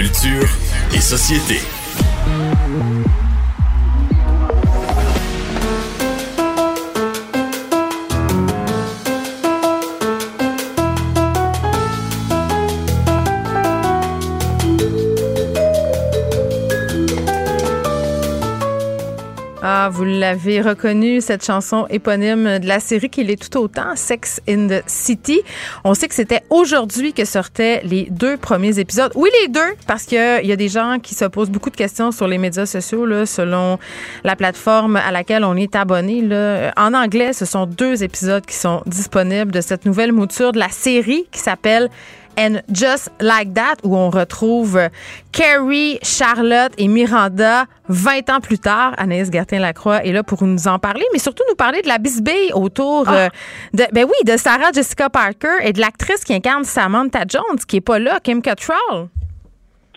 Culture et société. Ah, vous l'avez reconnu, cette chanson éponyme de la série qui est tout autant, Sex in the City. On sait que c'était aujourd'hui que sortaient les deux premiers épisodes. Oui, les deux, parce qu'il y a des gens qui se posent beaucoup de questions sur les médias sociaux, là, selon la plateforme à laquelle on est abonné. Là. En anglais, ce sont deux épisodes qui sont disponibles de cette nouvelle mouture de la série qui s'appelle And Just Like That, où on retrouve Carrie, Charlotte et Miranda 20 ans plus tard. Anaïs Gertin-Lacroix est là pour nous en parler, mais surtout nous parler de la bisbille autour Ah. euh, de, ben oui, de Sarah Jessica Parker et de l'actrice qui incarne Samantha Jones, qui est pas là, Kim Cattrall.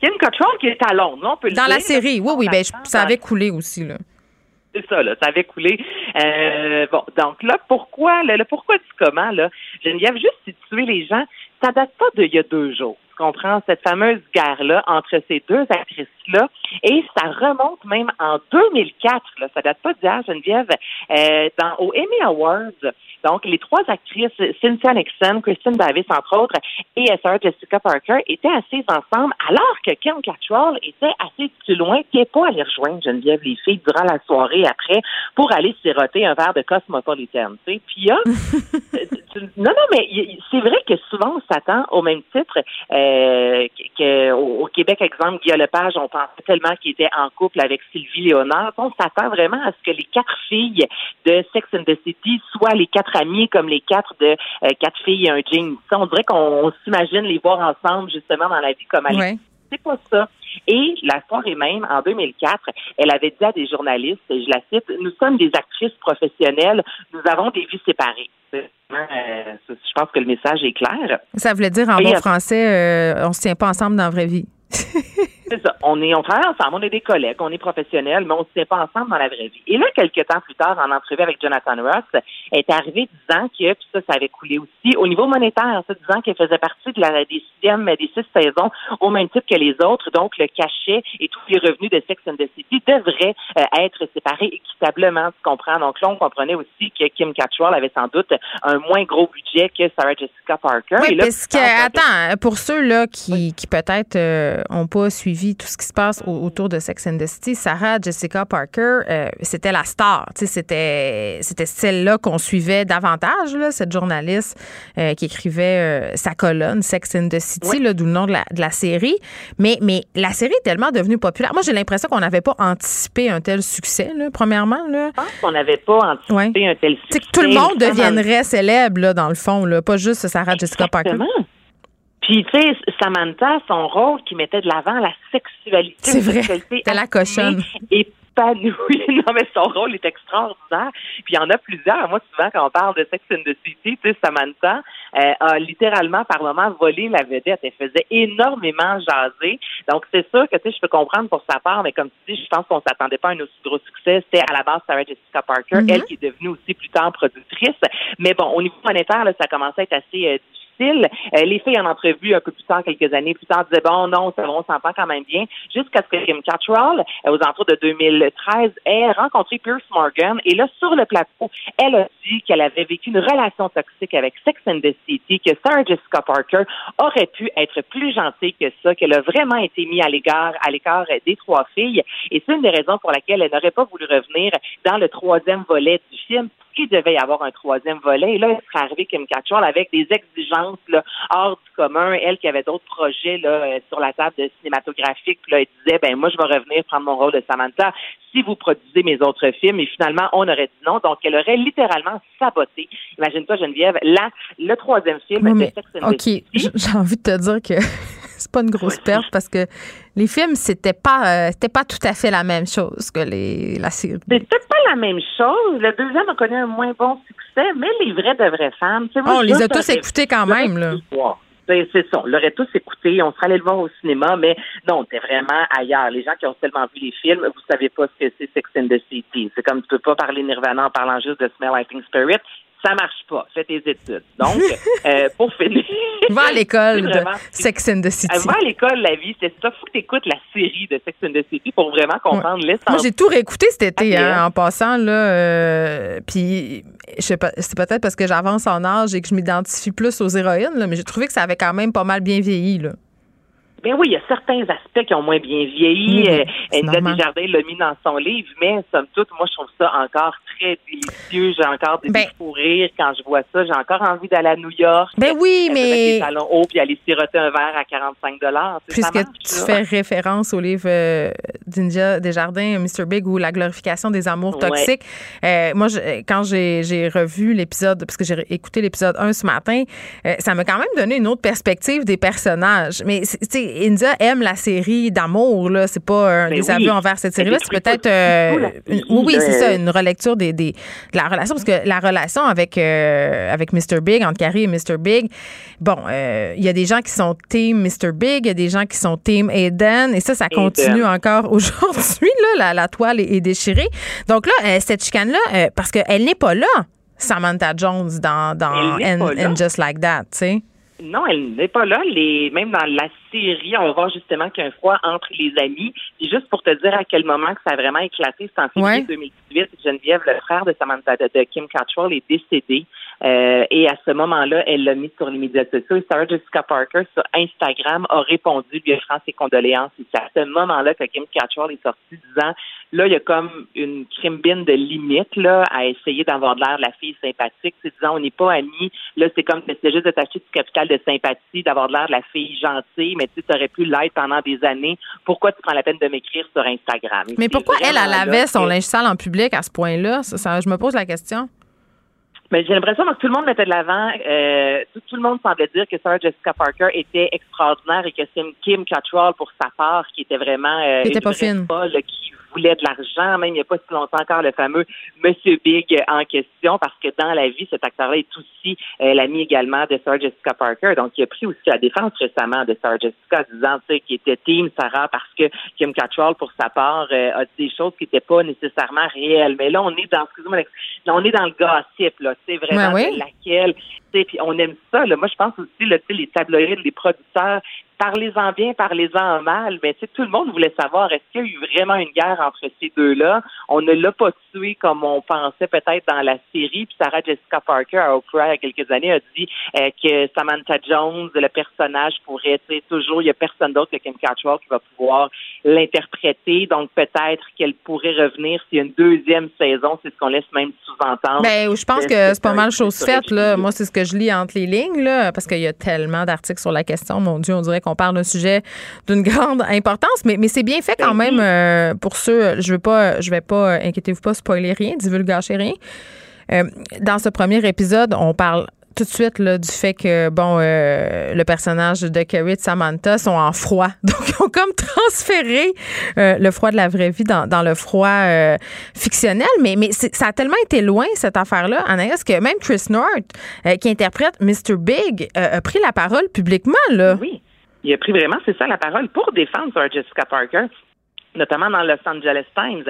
Kim Cattrall qui est à Londres, non? On peut le Dans la série, oui, oui, ben, je- ça avait coulé aussi, là. C'est ça, là, ça avait coulé. Euh, bon, donc là, pourquoi, le, le pourquoi du comment, là, Geneviève, juste situer les gens, ça date pas d'il y a deux jours. Tu comprends? Cette fameuse guerre-là entre ces deux actrices-là, et ça remonte même en 2004. Là, ça date pas d'hier, Geneviève. Euh, dans au Emmy Awards, donc les trois actrices, Cynthia Nixon, Kristen Davis entre autres, et Sarah Jessica Parker étaient assises ensemble, alors que Kim Cattrall était assez plus loin, qui n'est pas allée rejoindre Geneviève les filles durant la soirée après pour aller siroter un verre de Cosmopolitan. Tu sais, puis tu- non, non, mais c'est vrai que souvent on s'attend au même titre euh, que, que au, au Québec, exemple, Guillaume Lepage, on pensait tellement qu'il était en couple avec Sylvie Léonard. On s'attend vraiment à ce que les quatre filles de Sex and the City soient les quatre amies comme les quatre de euh, quatre filles et un jean. Ça, on dirait qu'on on s'imagine les voir ensemble justement dans la vie comme elles Ouais. c'est pas ça. Et la soirée même, en 2004, elle avait dit à des journalistes, et je la cite, nous sommes des actrices professionnelles, nous avons des vies séparées. Euh, je pense que le message est clair. Ça voulait dire en Et bon français, euh, on se tient pas ensemble dans la vraie vie. C'est ça. On est, on travaille ensemble, on est des collègues, on est professionnels, mais on ne se tient pas ensemble dans la vraie vie. Et là, quelques temps plus tard, en entrevue avec Jonathan Ross, elle est arrivée disant que, puis ça, ça avait coulé aussi, au niveau monétaire, ça, disant qu'elle faisait partie de la, des sixièmes, des six saisons, au même titre que les autres, donc le cachet et tous les revenus de Sex and the City devraient euh, être séparés équitablement, tu comprends? Donc là, on comprenait aussi que Kim Cattrall avait sans doute un moins gros budget que Sarah Jessica Parker. Oui, Et là, parce que, attends, pour ceux là qui, qui peut-être n'ont pas suivi tout ce qui se passe au- autour de Sex and the City, Sarah Jessica Parker, euh, c'était la star. C'était c'était celle-là qu'on suivait davantage, là, cette journaliste euh, qui écrivait euh, sa colonne Sex and the City, là, d'où le nom de la, de la série. Mais, mais la série est tellement devenue populaire. Moi, j'ai l'impression qu'on n'avait pas anticipé un tel succès, là, premièrement. Là. Je pense qu'on n'avait pas anticipé Ouais. un tel succès. que tout le monde deviendrait célèbre, là, dans le fond, là, pas juste Sarah Jessica Parker. Puis, tu sais, Samantha, son rôle qui mettait de l'avant la sexualité. C'est vrai. sexualité la cochonne. Épanouie. Non, mais son rôle est extraordinaire. Puis, il y en a plusieurs. Moi, souvent, quand on parle de Sex and the City, tu sais, Samantha euh, a littéralement, par moment, volé la vedette. Elle faisait énormément jaser. Donc, c'est sûr que, tu sais, je peux comprendre pour sa part, mais comme tu dis, je pense qu'on s'attendait pas à un aussi gros succès. C'était à la base Sarah Jessica Parker, Mhm. elle qui est devenue aussi plus tard productrice. Mais bon, au niveau monétaire, là, ça commençait à être assez euh, difficile. Euh, les filles en entrevue un peu plus tard, quelques années plus tard, disaient bon, non, ça on s'entend quand même bien. Jusqu'à ce que Kim Cattrall, euh, aux alentours de 2013, ait rencontré Pierce Morgan. Et là, sur le plateau, elle a dit qu'elle avait vécu une relation toxique avec Sex and the City, que Sarah Jessica Parker aurait pu être plus gentille que ça, qu'elle a vraiment été mise à l'égard, à l'écart des trois filles. Et c'est une des raisons pour laquelle elle n'aurait pas voulu revenir dans le troisième volet du film qu'il devait y avoir un troisième volet. Et là, elle serait arrivée Kim Cattrall avec des exigences là, hors du commun. Elle qui avait d'autres projets là, euh, sur la table de cinématographique. Puis là, elle disait, ben moi, je vais revenir prendre mon rôle de Samantha si vous produisez mes autres films. Et finalement, on aurait dit non. Donc, elle aurait littéralement saboté. Imagine-toi, Geneviève, là, le troisième film Oui, mais, OK, j'ai envie de te dire que c'est pas une grosse perte parce que les films, c'était pas, euh, c'était pas tout à fait la même chose que les, la série. C'est peut-être pas la même chose. Le deuxième a connu un moins bon succès, mais les vrais de vraies femmes. moi, on les a tous écoutés quand même, là. C'est ça. On l'aurait tous écouté. On serait allé le voir au cinéma, mais non, t'es vraiment ailleurs. Les gens qui ont seulement vu les films, vous savez pas ce que c'est Sex and the City. C'est comme tu peux pas parler Nirvana en parlant juste de Smell Like Spirit. Ça marche pas. Fais tes études. Donc, euh, pour finir. Va à l'école de Sex and the City. Va à l'école, la vie, c'est ça. Faut que tu écoutes la série de Sex and the City pour vraiment comprendre l'essence. Moi, j'ai tout réécouté cet été, hein, en passant, là. Euh, puis, je sais pas, c'est peut-être parce que j'avance en âge et que je m'identifie plus aux héroïnes, là, mais j'ai trouvé que ça avait quand même pas mal bien vieilli, là. Ben oui, il y a certains aspects qui ont moins bien vieilli. Euh, Desjardins l'a mis dans son livre, mais somme toute, moi, je trouve ça encore très délicieux. J'ai encore des ben, fous rire quand je vois ça. J'ai encore envie d'aller à New York. Ben oui, mais. Mettre des talons hauts puis aller siroter un verre à 45 Puisque tu fais référence au livre euh, d'India Desjardins, Mr. Big, ou La glorification des amours toxiques. Euh, moi, quand j'ai revu l'épisode, parce que j'ai écouté l'épisode 1 ce matin, euh, ça m'a quand même donné une autre perspective des personnages. Mais, tu sais, India aime la série d'amour, là. C'est pas un ben désaveu envers cette série-là. C'est peut-être. Euh, oui, c'est ça, une relecture des, des, de la relation. Parce que la relation avec, euh, avec Mr. Big, entre Carrie et Mr. Big, bon, euh, il y a des gens qui sont team Mr. Big, il y a des gens qui sont team Aiden. Et ça, ça continue encore aujourd'hui, là. La, la toile est, déchirée. Donc là, cette chicane-là, parce qu'elle n'est pas là, Samantha Jones, dans, dans and Just Like That, tu sais. Non, elle n'est pas là. Les, même dans la série, on va voir justement qu'il y a un froid entre les amis. Et juste pour te dire à quel moment que ça a vraiment éclaté, c'est en février 2018. Geneviève, le frère de Samantha, de, Kim Cattrall, est décédé. Euh, et à ce moment-là, elle l'a mis sur les médias sociaux. Et Sarah Jessica Parker, sur Instagram, a répondu, lui offrant ses condoléances. Et c'est à ce moment-là que Kim Cattrall est sortie disant, là, il y a comme une crimbine de limite, là, à essayer d'avoir de l'air la fille sympathique. C'est disant, on n'est pas amis. Là, c'est comme, c'est juste de t'acheter du capital de sympathie, d'avoir de l'air la fille gentille, mais tu aurais pu l'être pendant des années. Pourquoi tu prends la peine de m'écrire sur Instagram? mais pourquoi elle, elle avait son linge sale en public à ce point-là? Ça, je me pose la question. Mais j'ai l'impression que tout le monde mettait de l'avant. Euh, tout, le monde semblait dire que Sarah Jessica Parker était extraordinaire et que c'est Kim Cattrall, pour sa part, qui était vraiment euh, qui était pas fine. qui voulait de l'argent, même il n'y a pas si longtemps encore le fameux Monsieur Big en question, parce que dans la vie, cet acteur-là est aussi euh, l'ami également de Sarah Jessica Parker. Donc, il a pris aussi la défense récemment de Sarah Jessica, disant qu'il était team Sarah parce que Kim Cattrall, pour sa part, euh, a dit des choses qui n'étaient pas nécessairement réelles. Mais là, on est dans, excusez-moi, là, on est dans le gossip, là. C'est vraiment ben laquelle, puis on aime ça. Là. Moi, je pense aussi, là, les tabloïds, les producteurs, parlez-en bien, parlez-en mal. Mais tout le monde voulait savoir est-ce qu'il y a eu vraiment une guerre entre ces deux-là? On ne l'a pas tué comme on pensait peut-être dans la série. Puis Sarah Jessica Parker à Oprah il y a quelques années a dit euh, que Samantha Jones, le personnage, pourrait toujours, il n'y a personne d'autre que Kim Cattrall qui va pouvoir l'interpréter. Donc peut-être qu'elle pourrait revenir s'il y a une deuxième saison. C'est ce qu'on laisse même sous-entendre. Ben, je pense que c'est pas mal chose faite. Là. Moi, c'est ce que je lis entre les lignes, là, parce qu'il y a tellement d'articles sur la question. Mon Dieu, on dirait qu'on parle d'un sujet d'une grande importance, mais, mais c'est bien fait quand ben même euh, pour ceux. Je veux pas, je vais pas, inquiétez-vous pas, spoiler rien, divulgacher rien. Euh, dans ce premier épisode, on parle tout de suite là, du fait que bon euh, le personnage de Carrie et Samantha sont en froid. Donc ils ont comme transféré euh, le froid de la vraie vie dans, dans le froid euh, fictionnel, mais mais ça a tellement été loin cette affaire-là, Anaïs, que même Chris North qui interprète Mr Big a pris la parole publiquement là. Oui. Il a pris vraiment, c'est ça, la parole pour défendre Jessica Parker notamment dans Los Angeles Times,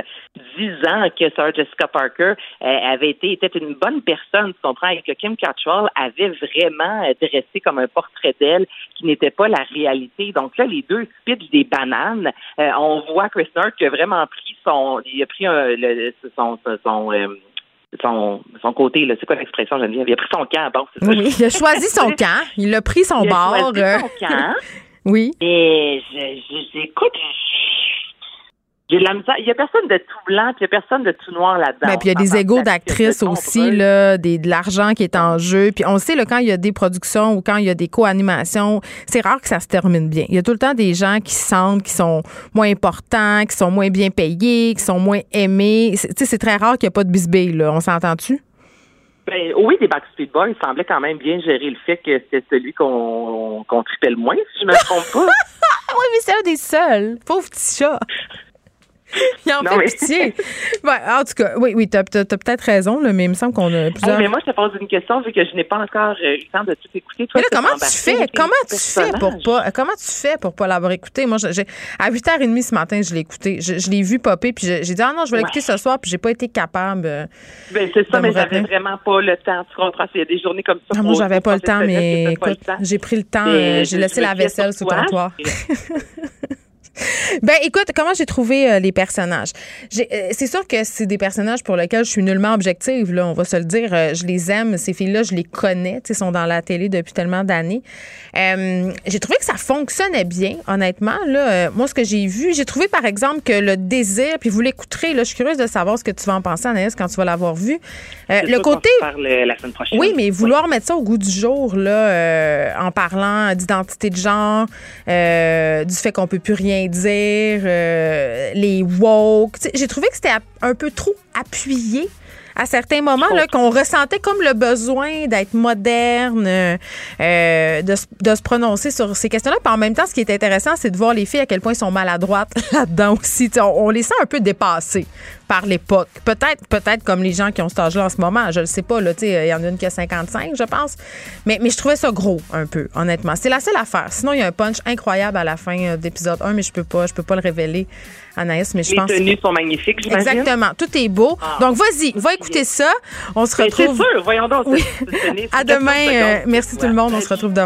disant que Sarah Jessica Parker euh, avait été était une bonne personne, tu comprends, et que Kim Cattrall avait vraiment dressé comme un portrait d'elle qui n'était pas la réalité. Donc là, les deux spitchent des bananes. Euh, on voit Chris North qui a vraiment pris son, il a pris un, le, son, son euh, son, son côté, c'est quoi l'expression, Geneviève? Il a pris son camp, bon, c'est ça. Oui, il a choisi son camp, il a pris son il bord. A choisi son camp. oui. Et j'écoute, il y a personne de tout blanc, puis il y a personne de tout noir là-dedans. Ben, puis il y a des égaux d'actrices aussi, là, des, de l'argent qui est en jeu. Puis on sait, là, quand il y a des productions ou quand il y a des co-animations, c'est rare que ça se termine bien. Il y a tout le temps des gens qui sentent qui sont moins importants, qui sont moins bien payés, qui sont moins aimés. Tu c'est très rare qu'il n'y ait pas de bisbille, là. On s'entend-tu? Ben, oui, des Backstreet Boys semblaient quand même bien gérer le fait que c'était celui qu'on qu tripait le moins, si je me trompe pas. oui, mais c'est un des seuls. Pauvre petit chat. Il en Non, fait mais- pitié. Ouais, en tout cas, oui, oui, t'as as, peut-être raison, là, mais il me semble qu'on a plusieurs. Hey, mais moi, je te pose une question vu que je n'ai pas encore euh, eu le temps de tout écouter. Toi, Mais là, comment tu fais? Comment tu fais pour pas, comment tu fais pour pas l'avoir écouté? Moi, j'ai, à 8h30 ce matin, je l'ai écouté. Je, je l'ai vu popper, puis j'ai dit, ah non, je vais l'écouter Ouais. ce soir, puis j'ai pas été capable. euh, Ben, c'est ça, mais j'avais vraiment pas le temps. Tu comprends? Il y a des journées comme ça. Ah, moi, j'avais pour pas le temps, mais pas écoute, j'ai pris le temps, euh, j'ai laissé la vaisselle sur le toi. comptoir. Ben écoute, comment j'ai trouvé euh, les personnages? Euh, C'est sûr que c'est des personnages pour lesquels je suis nullement objective. Là, on va se le dire. Euh, je les aime. Ces filles-là, je les connais. Sais, sont dans la télé depuis tellement d'années. J'ai trouvé que ça fonctionnait bien, honnêtement. Là, moi, ce que j'ai vu, j'ai trouvé par exemple que le désir, puis vous l'écouterez. Là, je suis curieuse de savoir ce que tu vas en penser, Anaïs, quand tu vas l'avoir vu. Le côté parle, la semaine prochaine. oui, mais vouloir mettre ça au goût du jour, là, en parlant d'identité de genre, du fait qu'on peut plus rien dire, euh, les woke. J'ai trouvé que c'était un peu trop appuyé à certains moments, là, qu'on ressentait comme le besoin d'être moderne, euh, de, se- de se prononcer sur ces questions-là. Puis en même temps, ce qui est intéressant, c'est de voir les filles à quel point elles sont maladroites là-dedans aussi. On, on les sent un peu dépassées par l'époque. Peut-être peut-être comme les gens qui ont cet âge-là en ce moment. Je le sais pas. là, tu sais, Il y en a une qui a 55, je pense. Mais, mais je trouvais ça gros un peu, honnêtement. C'est la seule affaire. Sinon, il y a un punch incroyable à la fin euh, d'épisode 1, mais je peux pas, je peux pas le révéler, Anaïs. Mais je Les pense tenues sont magnifiques, j'imagine. Exactement. Tout est beau. Ah. Donc, vas-y, va écouter ça. On se C'est retrouve. sûr, voyons donc. Oui. c'est- c'est- c'est- À c'est demain. Euh, merci tout le monde. On se retrouve demain.